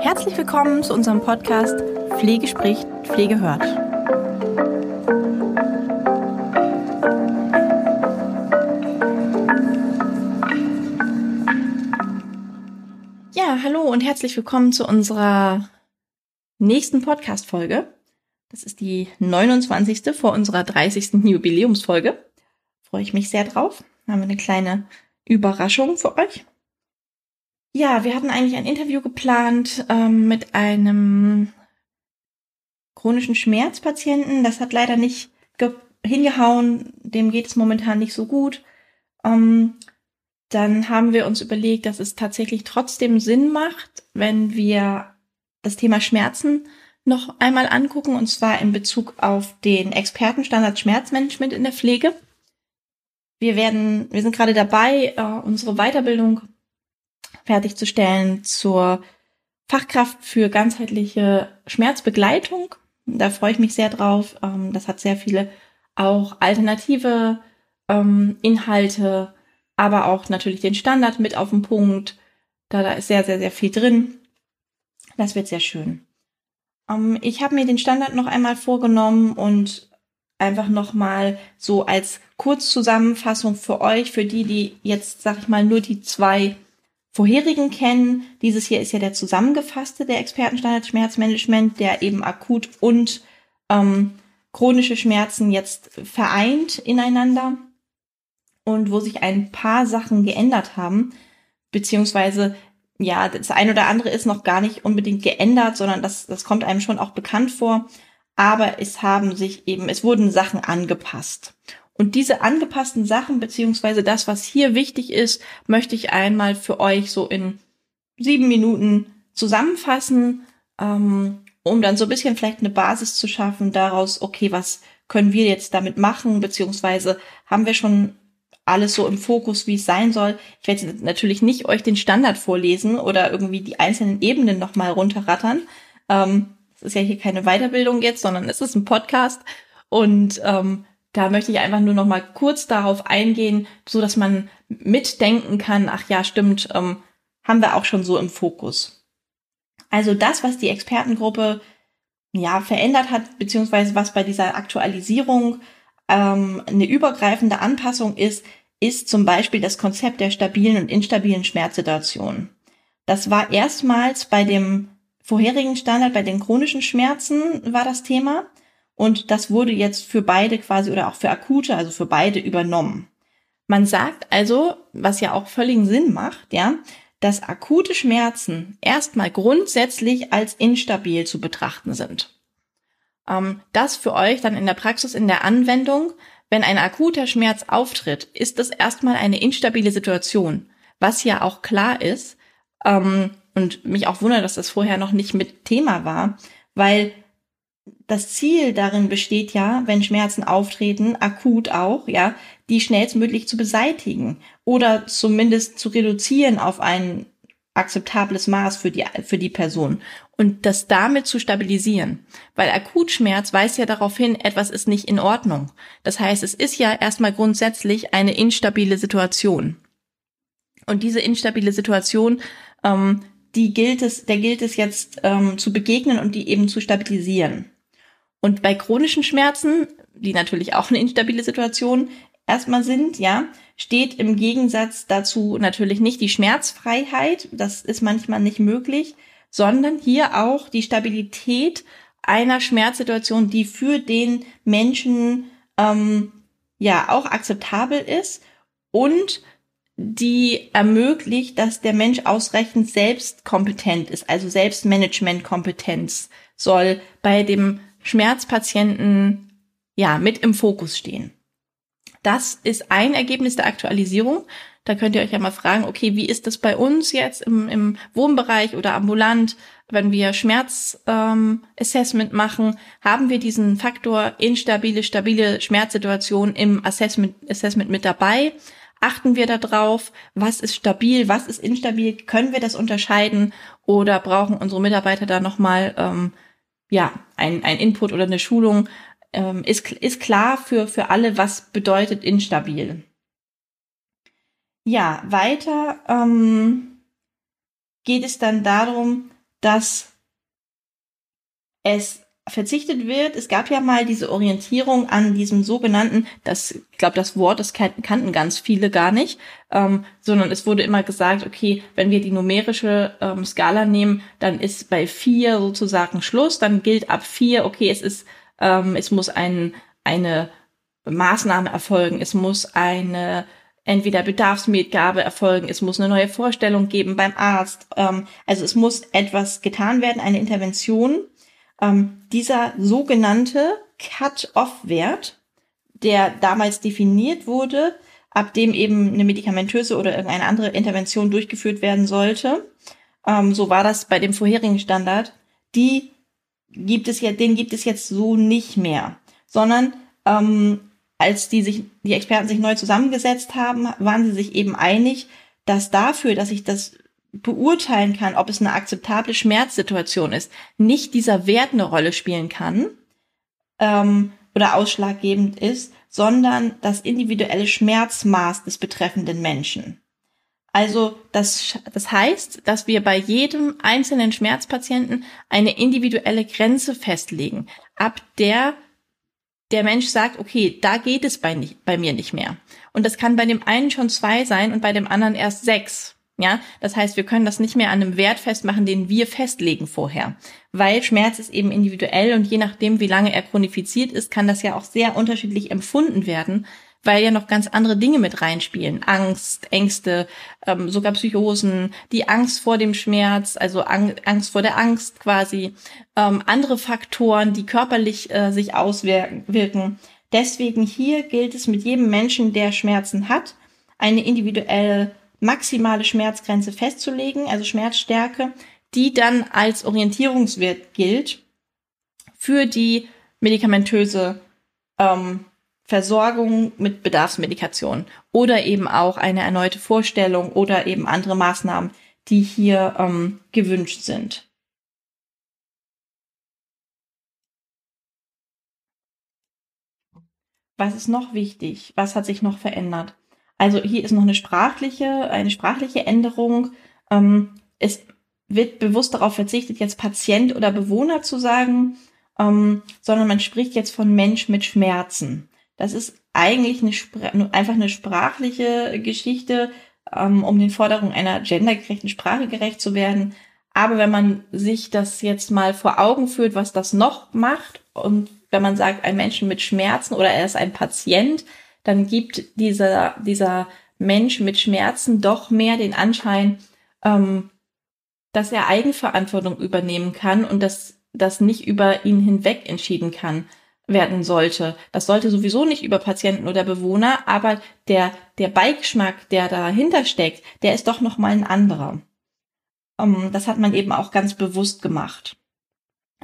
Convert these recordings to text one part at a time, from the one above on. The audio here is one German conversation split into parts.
Herzlich willkommen zu unserem Podcast Pflege spricht, Pflege hört. Ja, hallo und herzlich willkommen zu unserer nächsten Podcast-Folge. Das ist die 29. vor unserer 30. Jubiläumsfolge. Freue ich mich sehr drauf. Haben wir eine kleine Überraschung für euch. Ja, wir hatten eigentlich ein Interview geplant ähm, mit einem chronischen Schmerzpatienten. Das hat leider nicht hingehauen. Dem geht es momentan nicht so gut. Ähm, dann haben wir uns überlegt, dass es tatsächlich trotzdem Sinn macht, wenn wir das Thema Schmerzen noch einmal angucken, und zwar in Bezug auf den Expertenstandard Schmerzmanagement in der Pflege. Wir werden, wir sind gerade dabei, äh, unsere Weiterbildung fertigzustellen zur Fachkraft für ganzheitliche Schmerzbegleitung. Da freue ich mich sehr drauf. Ähm, das hat sehr viele auch alternative ähm, Inhalte, aber auch natürlich den Standard mit auf den Punkt. Da, ist sehr, sehr, sehr viel drin. Das wird sehr schön. Ähm, ich habe mir den Standard noch einmal vorgenommen und einfach noch mal so als Kurzzusammenfassung für euch, für die, die jetzt, sag ich mal, nur die zwei vorherigen kennen. Dieses hier ist ja der zusammengefasste der Expertenstandard Schmerzmanagement, der eben akut und ähm, chronische Schmerzen jetzt vereint ineinander und wo sich ein paar Sachen geändert haben, beziehungsweise ja, das ein oder andere ist noch gar nicht unbedingt geändert, sondern das, das kommt einem schon auch bekannt vor. Aber es haben sich eben, es wurden Sachen angepasst. Und diese angepassten Sachen, beziehungsweise das, was hier wichtig ist, möchte ich einmal für euch so in sieben Minuten zusammenfassen, ähm, um dann so ein bisschen vielleicht eine Basis zu schaffen daraus, okay, was können wir jetzt damit machen, beziehungsweise haben wir schon alles so im Fokus, wie es sein soll. Ich werde natürlich nicht euch den Standard vorlesen oder irgendwie die einzelnen Ebenen nochmal runterrattern. Ähm, ist ja hier keine Weiterbildung jetzt, sondern es ist ein Podcast. Und ähm, da möchte ich einfach nur noch mal kurz darauf eingehen, so dass man mitdenken kann, ach ja, stimmt, ähm, haben wir auch schon so im Fokus. Also das, was die Expertengruppe ja verändert hat, beziehungsweise was bei dieser Aktualisierung ähm, eine übergreifende Anpassung ist, ist zum Beispiel das Konzept der stabilen und instabilen Schmerzsituation. Das war erstmals bei dem vorherigen Standard, bei den chronischen Schmerzen war das Thema. Und das wurde jetzt für beide quasi oder auch für akute, also für beide übernommen. Man sagt also, was ja auch völligen Sinn macht, ja, dass akute Schmerzen erstmal grundsätzlich als instabil zu betrachten sind. Ähm, das für euch dann in der Praxis, in der Anwendung, wenn ein akuter Schmerz auftritt, ist das erstmal eine instabile Situation, was ja auch klar ist ähm, und mich auch wundert, dass das vorher noch nicht mit Thema war, weil das Ziel darin besteht ja, wenn Schmerzen auftreten, akut auch, ja, die schnellstmöglich zu beseitigen oder zumindest zu reduzieren auf ein akzeptables Maß für die, für die Person und das damit zu stabilisieren. Weil Akutschmerz weist ja darauf hin, etwas ist nicht in Ordnung. Das heißt, es ist ja erstmal grundsätzlich eine instabile Situation. Und diese instabile Situation, ähm, die gilt es, der gilt es jetzt ähm, zu begegnen und die eben zu stabilisieren. Und bei chronischen Schmerzen, die natürlich auch eine instabile Situation erstmal sind, ja, steht im Gegensatz dazu natürlich nicht die Schmerzfreiheit, das ist manchmal nicht möglich, sondern hier auch die Stabilität einer Schmerzsituation, die für den Menschen ähm, ja auch akzeptabel ist und die ermöglicht, dass der Mensch ausreichend selbstkompetent ist, also Selbstmanagementkompetenz soll bei dem Schmerzpatienten ja mit im Fokus stehen. Das ist ein Ergebnis der Aktualisierung. Da könnt ihr euch ja mal fragen, okay, wie ist das bei uns jetzt im, im Wohnbereich oder ambulant, wenn wir Schmerzassessment ähm, machen, haben wir diesen Faktor instabile, stabile Schmerzsituation im Assessment, Assessment mit dabei? Achten wir darauf, was ist stabil, was ist instabil? Können wir das unterscheiden oder brauchen unsere Mitarbeiter da nochmal ähm, ja, ein, ein Input oder eine Schulung, ähm, ist, ist klar für, für alle, was bedeutet instabil. Ja, weiter ähm, geht es dann darum, dass es verzichtet wird. Es gab ja mal diese Orientierung an diesem sogenannten, das, ich glaube, das Wort, das kannten ganz viele gar nicht, ähm, sondern es wurde immer gesagt, okay, wenn wir die numerische ähm, Skala nehmen, dann ist bei vier sozusagen Schluss, dann gilt ab vier, okay, es ist, ähm, es muss ein, eine Maßnahme erfolgen, es muss eine entweder Bedarfsmitgabe erfolgen, es muss eine neue Vorstellung geben beim Arzt, ähm, also es muss etwas getan werden, eine Intervention, ähm, dieser sogenannte Cut-off-Wert, der damals definiert wurde, ab dem eben eine medikamentöse oder irgendeine andere Intervention durchgeführt werden sollte. Ähm, so war das bei dem vorherigen Standard. Die gibt es ja, den gibt es jetzt so nicht mehr, sondern ähm, als die sich, die Experten sich neu zusammengesetzt haben, waren sie sich eben einig, dass dafür, dass sich das beurteilen kann, ob es eine akzeptable Schmerzsituation ist, nicht dieser Wert eine Rolle spielen kann ähm, oder ausschlaggebend ist, sondern das individuelle Schmerzmaß des betreffenden Menschen. Also das, das heißt, dass wir bei jedem einzelnen Schmerzpatienten eine individuelle Grenze festlegen, ab der der Mensch sagt, okay, da geht es bei, nicht, bei mir nicht mehr. Und das kann bei dem einen schon zwei sein und bei dem anderen erst sechs ja, das heißt, wir können das nicht mehr an einem Wert festmachen, den wir festlegen vorher, weil Schmerz ist eben individuell und je nachdem, wie lange er chronifiziert ist, kann das ja auch sehr unterschiedlich empfunden werden, weil ja noch ganz andere Dinge mit reinspielen. Angst, Ängste, ähm, sogar Psychosen, die Angst vor dem Schmerz, also Ang Angst vor der Angst quasi, ähm, andere Faktoren, die körperlich äh, sich auswirken. Deswegen hier gilt es mit jedem Menschen, der Schmerzen hat, eine individuelle maximale Schmerzgrenze festzulegen, also Schmerzstärke, die dann als Orientierungswert gilt für die medikamentöse ähm, Versorgung mit Bedarfsmedikation oder eben auch eine erneute Vorstellung oder eben andere Maßnahmen, die hier ähm, gewünscht sind. Was ist noch wichtig? Was hat sich noch verändert? Also hier ist noch eine sprachliche, eine sprachliche Änderung. Ähm, es wird bewusst darauf verzichtet, jetzt Patient oder Bewohner zu sagen, ähm, sondern man spricht jetzt von Mensch mit Schmerzen. Das ist eigentlich eine, einfach eine sprachliche Geschichte, ähm, um den Forderungen einer gendergerechten Sprache gerecht zu werden. Aber wenn man sich das jetzt mal vor Augen führt, was das noch macht und wenn man sagt, ein Menschen mit Schmerzen oder er ist ein Patient, dann gibt dieser, dieser Mensch mit Schmerzen doch mehr den Anschein, ähm, dass er Eigenverantwortung übernehmen kann und dass das nicht über ihn hinweg entschieden kann werden sollte. Das sollte sowieso nicht über Patienten oder Bewohner, aber der, der Beigeschmack, der dahinter steckt, der ist doch nochmal ein anderer. Ähm, das hat man eben auch ganz bewusst gemacht.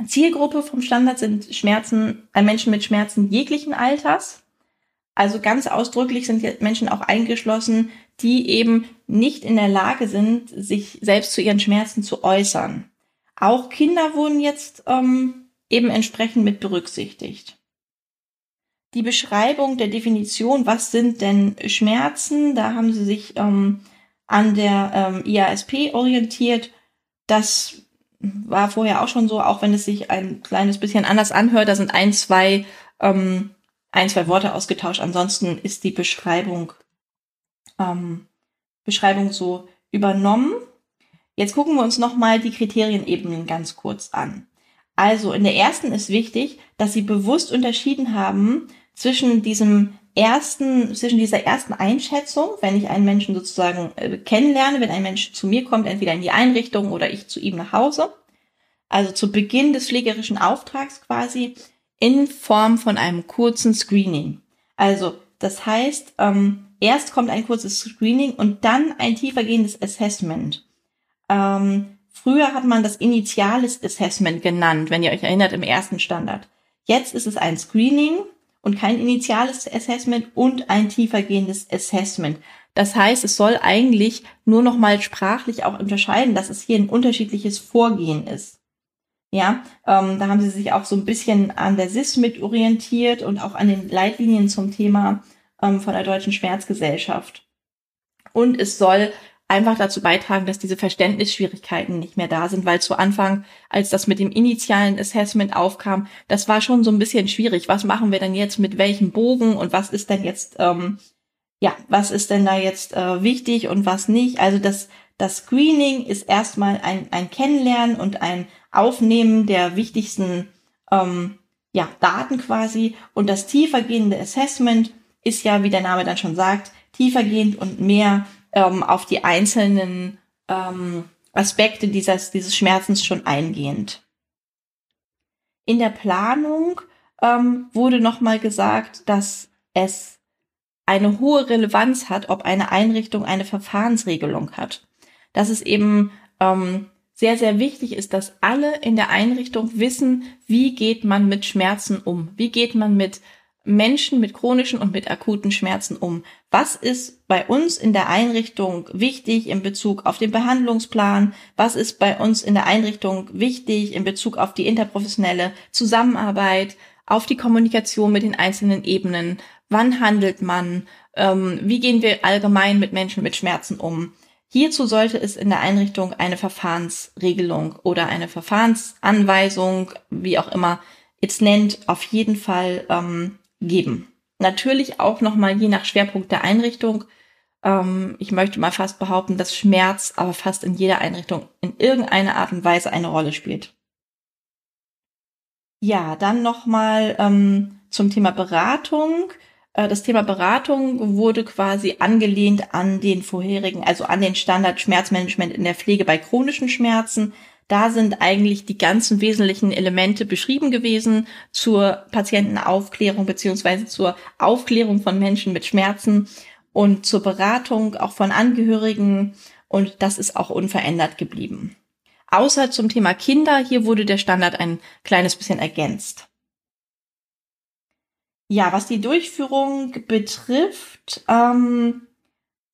Zielgruppe vom Standard sind Schmerzen, äh, Menschen mit Schmerzen jeglichen Alters. Also ganz ausdrücklich sind Menschen auch eingeschlossen, die eben nicht in der Lage sind, sich selbst zu ihren Schmerzen zu äußern. Auch Kinder wurden jetzt ähm, eben entsprechend mit berücksichtigt. Die Beschreibung der Definition, was sind denn Schmerzen, da haben sie sich ähm, an der ähm, IASP orientiert. Das war vorher auch schon so, auch wenn es sich ein kleines bisschen anders anhört. Da sind ein, zwei ähm, ein, zwei Worte ausgetauscht. Ansonsten ist die Beschreibung, ähm, Beschreibung so übernommen. Jetzt gucken wir uns nochmal die Kriterienebenen ganz kurz an. Also in der ersten ist wichtig, dass Sie bewusst unterschieden haben zwischen diesem ersten, zwischen dieser ersten Einschätzung, wenn ich einen Menschen sozusagen äh, kennenlerne, wenn ein Mensch zu mir kommt, entweder in die Einrichtung oder ich zu ihm nach Hause. Also zu Beginn des pflegerischen Auftrags quasi in Form von einem kurzen Screening. Also das heißt, ähm, erst kommt ein kurzes Screening und dann ein tiefergehendes Assessment. Ähm, früher hat man das initiales Assessment genannt, wenn ihr euch erinnert, im ersten Standard. Jetzt ist es ein Screening und kein initiales Assessment und ein tiefergehendes Assessment. Das heißt, es soll eigentlich nur noch mal sprachlich auch unterscheiden, dass es hier ein unterschiedliches Vorgehen ist. Ja, ähm, da haben sie sich auch so ein bisschen an der SIS mit orientiert und auch an den Leitlinien zum Thema ähm, von der Deutschen Schmerzgesellschaft. Und es soll einfach dazu beitragen, dass diese Verständnisschwierigkeiten nicht mehr da sind, weil zu Anfang, als das mit dem initialen Assessment aufkam, das war schon so ein bisschen schwierig. Was machen wir denn jetzt mit welchem Bogen und was ist denn jetzt, ähm, ja, was ist denn da jetzt äh, wichtig und was nicht? Also das, das Screening ist erstmal ein, ein Kennenlernen und ein Aufnehmen der wichtigsten ähm, ja, Daten quasi. Und das tiefergehende Assessment ist ja, wie der Name dann schon sagt, tiefergehend und mehr ähm, auf die einzelnen ähm, Aspekte dieses, dieses Schmerzens schon eingehend. In der Planung ähm, wurde nochmal gesagt, dass es eine hohe Relevanz hat, ob eine Einrichtung eine Verfahrensregelung hat. Dass es eben ähm, sehr, sehr wichtig ist, dass alle in der Einrichtung wissen, wie geht man mit Schmerzen um? Wie geht man mit Menschen mit chronischen und mit akuten Schmerzen um? Was ist bei uns in der Einrichtung wichtig in Bezug auf den Behandlungsplan? Was ist bei uns in der Einrichtung wichtig in Bezug auf die interprofessionelle Zusammenarbeit, auf die Kommunikation mit den einzelnen Ebenen? Wann handelt man? Ähm, wie gehen wir allgemein mit Menschen mit Schmerzen um? Hierzu sollte es in der Einrichtung eine Verfahrensregelung oder eine Verfahrensanweisung, wie auch immer es nennt, auf jeden Fall ähm, geben. Natürlich auch nochmal je nach Schwerpunkt der Einrichtung. Ähm, ich möchte mal fast behaupten, dass Schmerz aber fast in jeder Einrichtung in irgendeiner Art und Weise eine Rolle spielt. Ja, dann nochmal ähm, zum Thema Beratung. Äh, das Thema Beratung wurde quasi angelehnt an den vorherigen, also an den Standard Schmerzmanagement in der Pflege bei chronischen Schmerzen. Da sind eigentlich die ganzen wesentlichen Elemente beschrieben gewesen zur Patientenaufklärung beziehungsweise zur Aufklärung von Menschen mit Schmerzen und zur Beratung auch von Angehörigen. Und das ist auch unverändert geblieben. Außer zum Thema Kinder, hier wurde der Standard ein kleines bisschen ergänzt. Ja, was die Durchführung betrifft, ähm,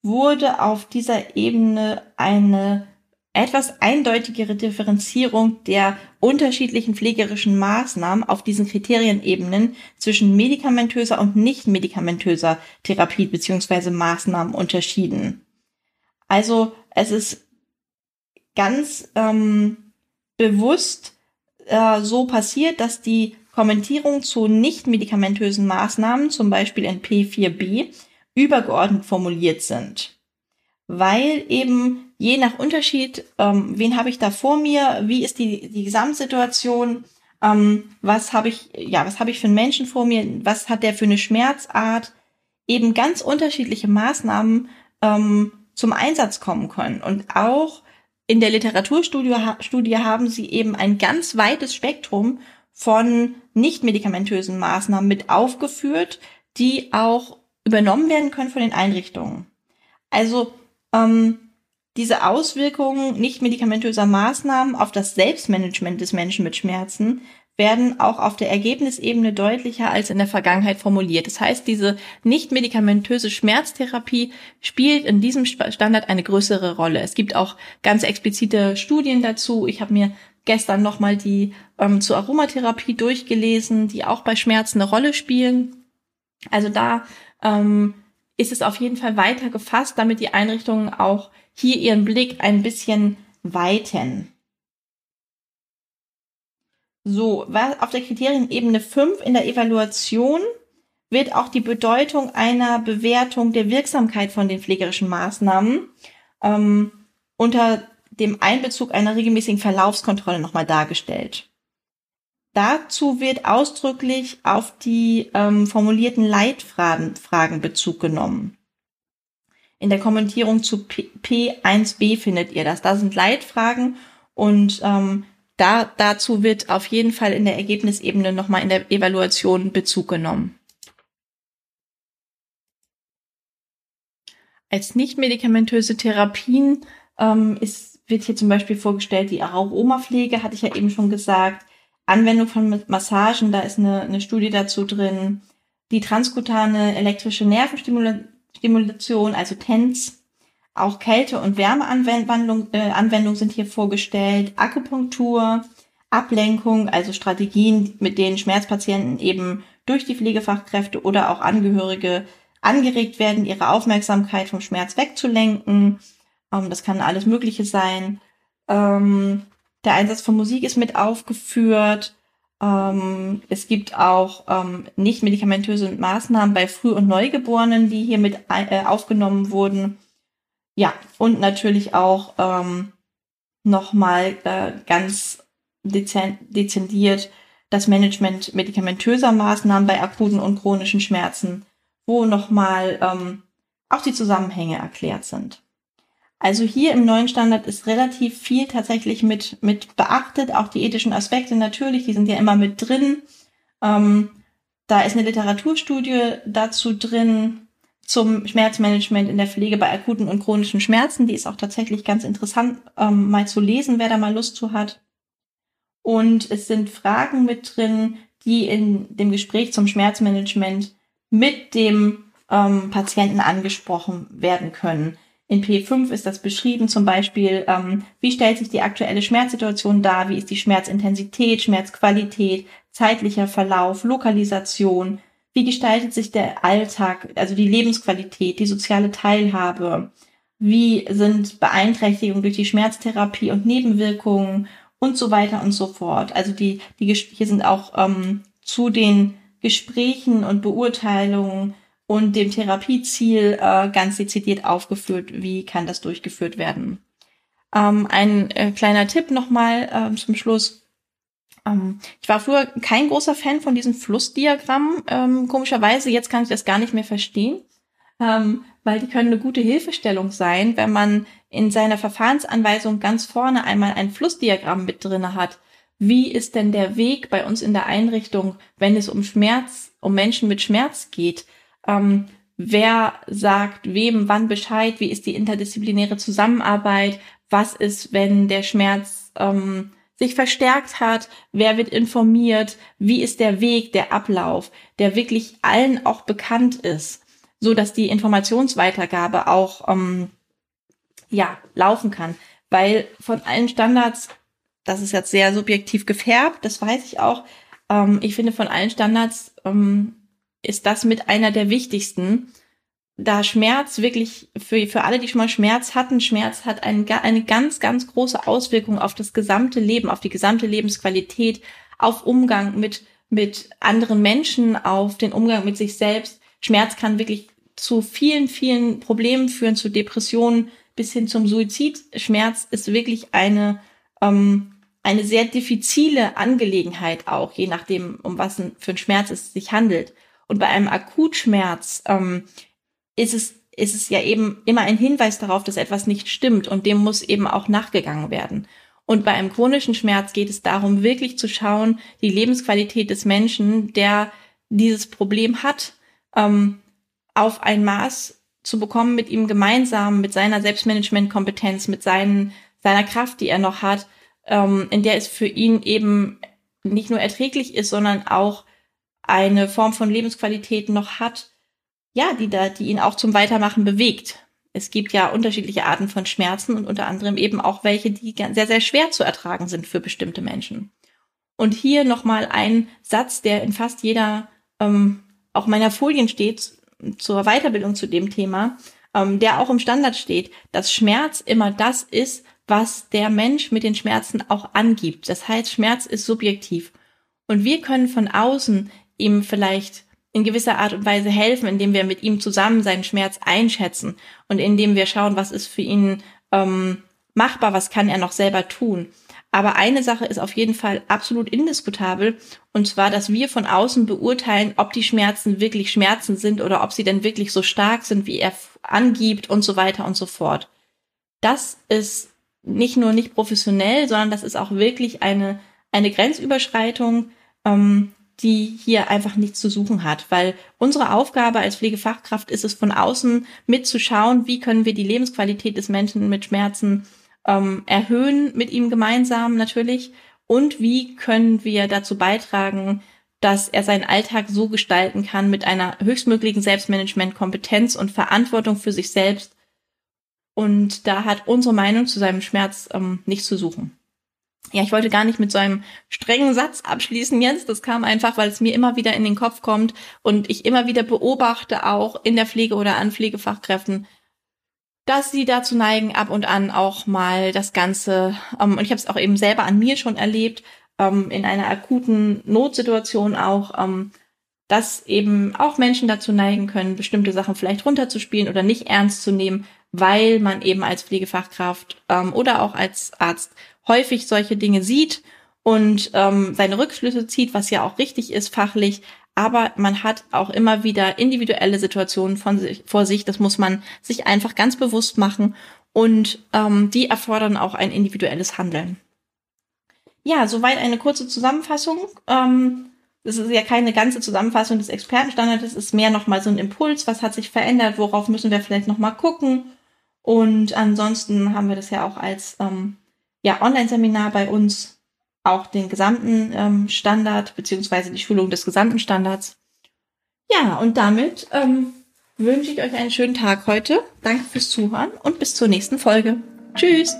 wurde auf dieser Ebene eine etwas eindeutigere Differenzierung der unterschiedlichen pflegerischen Maßnahmen auf diesen Kriterienebenen zwischen medikamentöser und nicht medikamentöser Therapie beziehungsweise Maßnahmen unterschieden. Also es ist ganz ähm, bewusst äh, so passiert, dass die Kommentierung zu nicht medikamentösen Maßnahmen, zum Beispiel in P4b, übergeordnet formuliert sind. Weil eben je nach Unterschied, ähm, wen habe ich da vor mir, wie ist die, die Gesamtsituation, ähm, was habe ich, ja, was habe ich für einen Menschen vor mir, was hat der für eine Schmerzart, eben ganz unterschiedliche Maßnahmen ähm, zum Einsatz kommen können. Und auch in der Literaturstudie Studie haben sie eben ein ganz weites Spektrum von nicht medikamentösen Maßnahmen mit aufgeführt, die auch übernommen werden können von den Einrichtungen. Also ähm, diese Auswirkungen nicht medikamentöser Maßnahmen auf das Selbstmanagement des Menschen mit Schmerzen werden auch auf der Ergebnisebene deutlicher als in der Vergangenheit formuliert. Das heißt, diese nicht medikamentöse Schmerztherapie spielt in diesem Standard eine größere Rolle. Es gibt auch ganz explizite Studien dazu. Ich habe mir gestern nochmal die ähm, zur Aromatherapie durchgelesen, die auch bei Schmerzen eine Rolle spielen. Also da ähm, ist es auf jeden Fall weiter gefasst, damit die Einrichtungen auch hier ihren Blick ein bisschen weiten. So, auf der Kriterienebene 5 in der Evaluation wird auch die Bedeutung einer Bewertung der Wirksamkeit von den pflegerischen Maßnahmen ähm, unter dem Einbezug einer regelmäßigen Verlaufskontrolle nochmal dargestellt. Dazu wird ausdrücklich auf die ähm, formulierten Leitfragen Fragen Bezug genommen. In der Kommentierung zu P P1b findet ihr das. Da sind Leitfragen und ähm, da, dazu wird auf jeden Fall in der Ergebnisebene nochmal in der Evaluation Bezug genommen. Als nicht medikamentöse Therapien ähm, ist, wird hier zum Beispiel vorgestellt die Aroma-Pflege, hatte ich ja eben schon gesagt. Anwendung von Massagen, da ist eine, eine Studie dazu drin. Die transkutane elektrische Nervenstimulation, also TENS. Auch Kälte- und Wärmeanwendungen äh, Anwendungen sind hier vorgestellt. Akupunktur, Ablenkung, also Strategien, mit denen Schmerzpatienten eben durch die Pflegefachkräfte oder auch Angehörige angeregt werden, ihre Aufmerksamkeit vom Schmerz wegzulenken. Ähm, das kann alles Mögliche sein. Ähm, der Einsatz von Musik ist mit aufgeführt. Ähm, es gibt auch ähm, nicht medikamentöse Maßnahmen bei Früh- und Neugeborenen, die hier mit äh, aufgenommen wurden. Ja, und natürlich auch ähm, nochmal äh, ganz dezendiert das Management medikamentöser Maßnahmen bei akuten und chronischen Schmerzen, wo nochmal ähm, auch die Zusammenhänge erklärt sind. Also hier im neuen Standard ist relativ viel tatsächlich mit, mit beachtet, auch die ethischen Aspekte natürlich, die sind ja immer mit drin. Ähm, da ist eine Literaturstudie dazu drin zum Schmerzmanagement in der Pflege bei akuten und chronischen Schmerzen. Die ist auch tatsächlich ganz interessant ähm, mal zu lesen, wer da mal Lust zu hat. Und es sind Fragen mit drin, die in dem Gespräch zum Schmerzmanagement mit dem ähm, Patienten angesprochen werden können. In P5 ist das beschrieben, zum Beispiel, ähm, wie stellt sich die aktuelle Schmerzsituation dar, wie ist die Schmerzintensität, Schmerzqualität, zeitlicher Verlauf, Lokalisation, wie gestaltet sich der Alltag, also die Lebensqualität, die soziale Teilhabe, wie sind Beeinträchtigungen durch die Schmerztherapie und Nebenwirkungen? Und so weiter und so fort. Also die, die hier sind auch ähm, zu den Gesprächen und Beurteilungen und dem Therapieziel äh, ganz dezidiert aufgeführt, wie kann das durchgeführt werden. Ähm, ein äh, kleiner Tipp nochmal äh, zum Schluss. Ähm, ich war früher kein großer Fan von diesen Flussdiagrammen. Ähm, komischerweise, jetzt kann ich das gar nicht mehr verstehen, ähm, weil die können eine gute Hilfestellung sein, wenn man in seiner Verfahrensanweisung ganz vorne einmal ein Flussdiagramm mit drinne hat. Wie ist denn der Weg bei uns in der Einrichtung, wenn es um Schmerz, um Menschen mit Schmerz geht? Ähm, wer sagt wem wann Bescheid, wie ist die interdisziplinäre Zusammenarbeit, was ist, wenn der Schmerz ähm, sich verstärkt hat, wer wird informiert, wie ist der Weg, der Ablauf, der wirklich allen auch bekannt ist, so dass die Informationsweitergabe auch ähm, ja laufen kann, weil von allen Standards, das ist jetzt sehr subjektiv gefärbt, das weiß ich auch. Ähm, ich finde von allen Standards ähm, ist das mit einer der wichtigsten. Da Schmerz wirklich für, für alle, die schon mal Schmerz hatten, Schmerz hat ein, eine ganz, ganz große Auswirkung auf das gesamte Leben, auf die gesamte Lebensqualität, auf Umgang mit, mit anderen Menschen, auf den Umgang mit sich selbst. Schmerz kann wirklich zu vielen, vielen Problemen führen, zu Depressionen bis hin zum Suizid. Schmerz ist wirklich eine, ähm, eine sehr diffizile Angelegenheit auch, je nachdem, um was für ein Schmerz es sich handelt. Und bei einem Akutschmerz ähm, ist es ist es ja eben immer ein Hinweis darauf, dass etwas nicht stimmt und dem muss eben auch nachgegangen werden. Und bei einem chronischen Schmerz geht es darum, wirklich zu schauen, die Lebensqualität des Menschen, der dieses Problem hat, ähm, auf ein Maß zu bekommen, mit ihm gemeinsam, mit seiner Selbstmanagementkompetenz, mit seinen, seiner Kraft, die er noch hat, ähm, in der es für ihn eben nicht nur erträglich ist, sondern auch eine Form von Lebensqualität noch hat, ja, die da, die ihn auch zum Weitermachen bewegt. Es gibt ja unterschiedliche Arten von Schmerzen und unter anderem eben auch welche, die sehr, sehr schwer zu ertragen sind für bestimmte Menschen. Und hier nochmal ein Satz, der in fast jeder, ähm, auch meiner Folien steht, zur Weiterbildung zu dem Thema, ähm, der auch im Standard steht, dass Schmerz immer das ist, was der Mensch mit den Schmerzen auch angibt. Das heißt, Schmerz ist subjektiv. Und wir können von außen ihm vielleicht in gewisser Art und Weise helfen, indem wir mit ihm zusammen seinen Schmerz einschätzen und indem wir schauen, was ist für ihn ähm, machbar, was kann er noch selber tun. Aber eine Sache ist auf jeden Fall absolut indiskutabel, und zwar, dass wir von außen beurteilen, ob die Schmerzen wirklich Schmerzen sind oder ob sie denn wirklich so stark sind, wie er angibt und so weiter und so fort. Das ist nicht nur nicht professionell, sondern das ist auch wirklich eine, eine Grenzüberschreitung, ähm, die hier einfach nichts zu suchen hat, weil unsere Aufgabe als Pflegefachkraft ist es von außen mitzuschauen, wie können wir die Lebensqualität des Menschen mit Schmerzen ähm, erhöhen, mit ihm gemeinsam natürlich, und wie können wir dazu beitragen, dass er seinen Alltag so gestalten kann mit einer höchstmöglichen Selbstmanagement-Kompetenz und Verantwortung für sich selbst. Und da hat unsere Meinung zu seinem Schmerz ähm, nichts zu suchen. Ja, ich wollte gar nicht mit so einem strengen Satz abschließen jetzt. Das kam einfach, weil es mir immer wieder in den Kopf kommt und ich immer wieder beobachte auch in der Pflege oder an Pflegefachkräften, dass sie dazu neigen, ab und an auch mal das Ganze, ähm, und ich habe es auch eben selber an mir schon erlebt, ähm, in einer akuten Notsituation auch, ähm, dass eben auch Menschen dazu neigen können, bestimmte Sachen vielleicht runterzuspielen oder nicht ernst zu nehmen, weil man eben als Pflegefachkraft ähm, oder auch als Arzt häufig solche Dinge sieht und ähm, seine Rückschlüsse zieht, was ja auch richtig ist fachlich. Aber man hat auch immer wieder individuelle Situationen von sich, vor sich. Das muss man sich einfach ganz bewusst machen. Und ähm, die erfordern auch ein individuelles Handeln. Ja, soweit eine kurze Zusammenfassung. Ähm, das ist ja keine ganze Zusammenfassung des Expertenstandards, es ist mehr nochmal so ein Impuls, was hat sich verändert, worauf müssen wir vielleicht nochmal gucken. Und ansonsten haben wir das ja auch als ähm, ja, Online-Seminar bei uns auch den gesamten ähm, Standard beziehungsweise die Schulung des gesamten Standards. Ja, und damit ähm, wünsche ich euch einen schönen Tag heute. Danke fürs Zuhören und bis zur nächsten Folge. Tschüss!